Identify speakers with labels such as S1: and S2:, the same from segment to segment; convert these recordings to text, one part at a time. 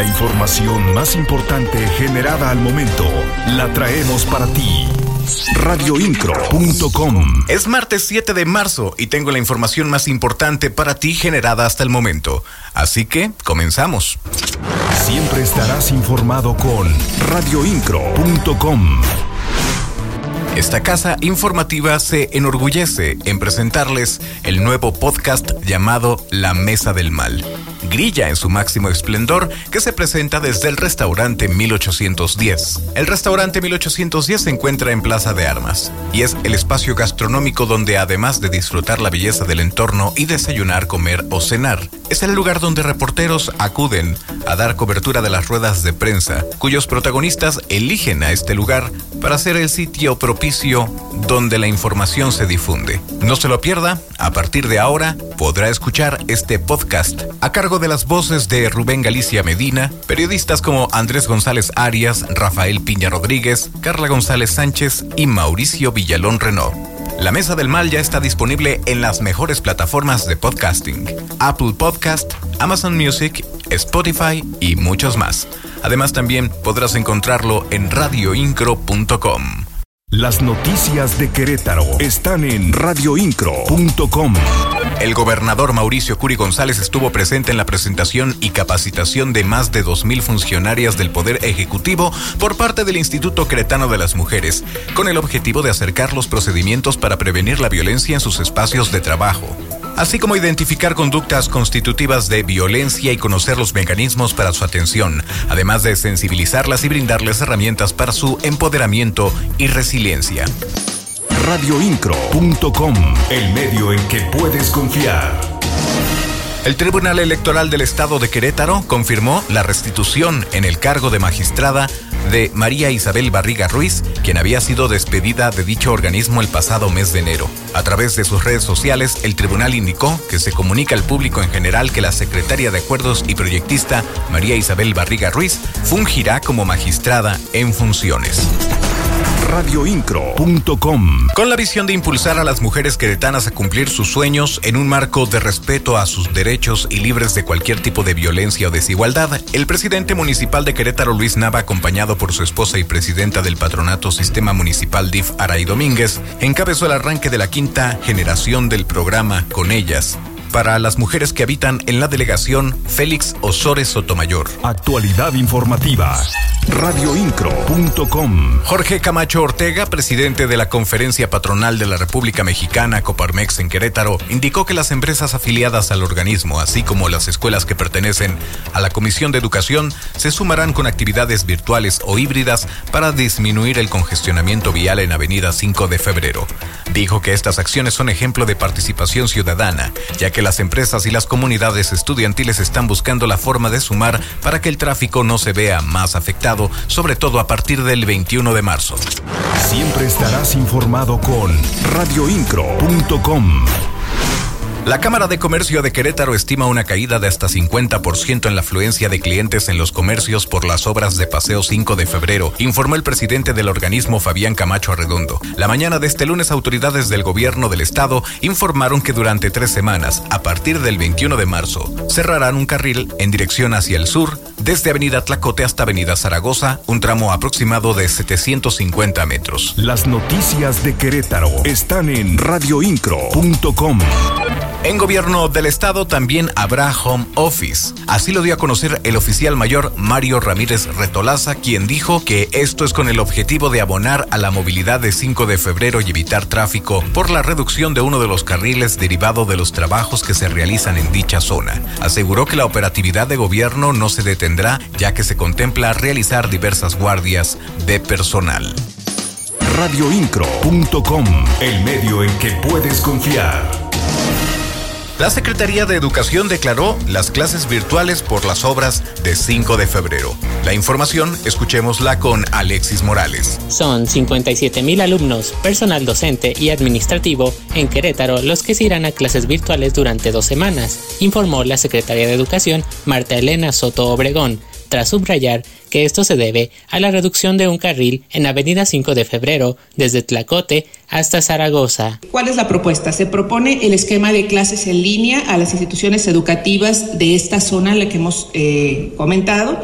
S1: La información más importante generada al momento la traemos para ti. Radioincro.com
S2: Es martes 7 de marzo y tengo la información más importante para ti generada hasta el momento. Así que comenzamos.
S1: Siempre estarás informado con radioincro.com.
S2: Esta casa informativa se enorgullece en presentarles el nuevo podcast llamado La Mesa del Mal grilla en su máximo esplendor que se presenta desde el restaurante 1810. El restaurante 1810 se encuentra en Plaza de Armas y es el espacio gastronómico donde además de disfrutar la belleza del entorno y desayunar, comer o cenar, es el lugar donde reporteros acuden a dar cobertura de las ruedas de prensa, cuyos protagonistas eligen a este lugar para ser el sitio propicio donde la información se difunde. No se lo pierda, a partir de ahora podrá escuchar este podcast a cargo de las voces de Rubén Galicia Medina, periodistas como Andrés González Arias, Rafael Piña Rodríguez, Carla González Sánchez y Mauricio Villalón Renault. La Mesa del Mal ya está disponible en las mejores plataformas de podcasting, Apple Podcast, Amazon Music, Spotify y muchos más. Además también podrás encontrarlo en radioincro.com.
S1: Las noticias de Querétaro están en radioincro.com.
S2: El gobernador Mauricio Curi González estuvo presente en la presentación y capacitación de más de 2.000 funcionarias del Poder Ejecutivo por parte del Instituto Queretano de las Mujeres, con el objetivo de acercar los procedimientos para prevenir la violencia en sus espacios de trabajo así como identificar conductas constitutivas de violencia y conocer los mecanismos para su atención, además de sensibilizarlas y brindarles herramientas para su empoderamiento y resiliencia.
S1: Radioincro.com, el medio en que puedes confiar.
S2: El Tribunal Electoral del Estado de Querétaro confirmó la restitución en el cargo de magistrada de María Isabel Barriga Ruiz, quien había sido despedida de dicho organismo el pasado mes de enero. A través de sus redes sociales, el tribunal indicó que se comunica al público en general que la secretaria de Acuerdos y proyectista María Isabel Barriga Ruiz fungirá como magistrada en funciones
S1: radioincro.com.
S2: Con la visión de impulsar a las mujeres queretanas a cumplir sus sueños en un marco de respeto a sus derechos y libres de cualquier tipo de violencia o desigualdad, el presidente municipal de Querétaro, Luis Nava, acompañado por su esposa y presidenta del patronato Sistema Municipal DIF, Aray Domínguez, encabezó el arranque de la quinta generación del programa Con Ellas, para las mujeres que habitan en la delegación Félix Osores Sotomayor.
S1: Actualidad informativa. Radioincro.com.
S2: Jorge Camacho Ortega, presidente de la Conferencia Patronal de la República Mexicana, Coparmex en Querétaro, indicó que las empresas afiliadas al organismo, así como las escuelas que pertenecen a la Comisión de Educación, se sumarán con actividades virtuales o híbridas para disminuir el congestionamiento vial en Avenida 5 de Febrero. Dijo que estas acciones son ejemplo de participación ciudadana, ya que las empresas y las comunidades estudiantiles están buscando la forma de sumar para que el tráfico no se vea más afectado, sobre todo a partir del 21 de marzo.
S1: Siempre estarás informado con radioincro.com.
S2: La Cámara de Comercio de Querétaro estima una caída de hasta 50% en la afluencia de clientes en los comercios por las obras de Paseo 5 de febrero, informó el presidente del organismo Fabián Camacho Arredondo. La mañana de este lunes, autoridades del gobierno del estado informaron que durante tres semanas, a partir del 21 de marzo, cerrarán un carril en dirección hacia el sur, desde Avenida Tlacote hasta Avenida Zaragoza, un tramo aproximado de 750 metros.
S1: Las noticias de Querétaro están en radioincro.com.
S2: En gobierno del estado también habrá home office. Así lo dio a conocer el oficial mayor Mario Ramírez Retolaza, quien dijo que esto es con el objetivo de abonar a la movilidad de 5 de febrero y evitar tráfico por la reducción de uno de los carriles derivado de los trabajos que se realizan en dicha zona. Aseguró que la operatividad de gobierno no se detendrá ya que se contempla realizar diversas guardias de personal
S1: radioincro.com, el medio en que puedes confiar.
S2: La Secretaría de Educación declaró las clases virtuales por las obras de 5 de febrero. La información, escuchémosla con Alexis Morales.
S3: Son 57 mil alumnos, personal docente y administrativo en Querétaro los que se irán a clases virtuales durante dos semanas, informó la Secretaría de Educación Marta Elena Soto Obregón tras subrayar que esto se debe a la reducción de un carril en Avenida 5 de Febrero desde Tlacote hasta Zaragoza.
S4: ¿Cuál es la propuesta? Se propone el esquema de clases en línea a las instituciones educativas de esta zona, la que hemos eh, comentado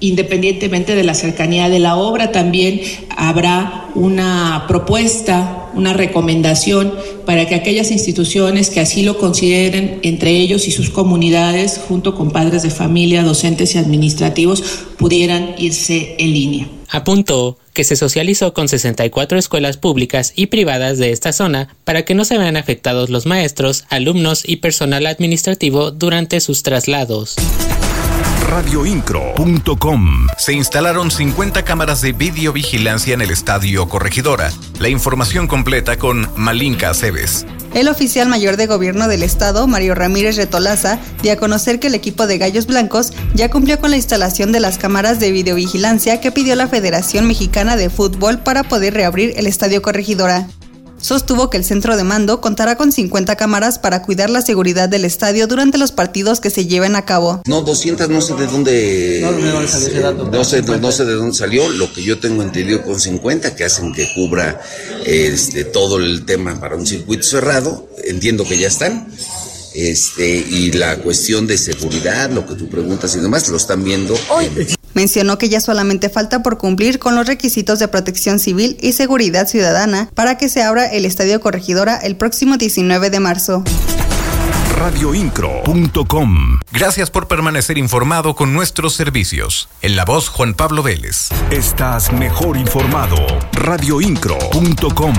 S4: independientemente de la cercanía de la obra, también habrá una propuesta, una recomendación para que aquellas instituciones que así lo consideren, entre ellos y sus comunidades, junto con padres de familia, docentes y administrativos, pudieran irse en línea.
S3: Apuntó que se socializó con 64 escuelas públicas y privadas de esta zona para que no se vean afectados los maestros, alumnos y personal administrativo durante sus traslados
S1: radioincro.com.
S2: Se instalaron 50 cámaras de videovigilancia en el Estadio Corregidora. La información completa con Malinka Aceves.
S5: El oficial mayor de gobierno del estado, Mario Ramírez Retolaza, dio a conocer que el equipo de Gallos Blancos ya cumplió con la instalación de las cámaras de videovigilancia que pidió la Federación Mexicana de Fútbol para poder reabrir el Estadio Corregidora sostuvo que el centro de mando contará con 50 cámaras para cuidar la seguridad del estadio durante los partidos que se lleven a cabo.
S6: No, 200 no sé de dónde no, no, sé, no, sé de dónde salió, lo que yo tengo entendido con 50 que hacen que cubra este todo el tema para un circuito cerrado, entiendo que ya están. Este, y la cuestión de seguridad, lo que tú preguntas y demás, lo están viendo.
S5: Mencionó que ya solamente falta por cumplir con los requisitos de protección civil y seguridad ciudadana para que se abra el Estadio Corregidora el próximo 19 de marzo
S1: radioincro.com.
S2: Gracias por permanecer informado con nuestros servicios. En la voz Juan Pablo Vélez.
S1: Estás mejor informado. radioincro.com.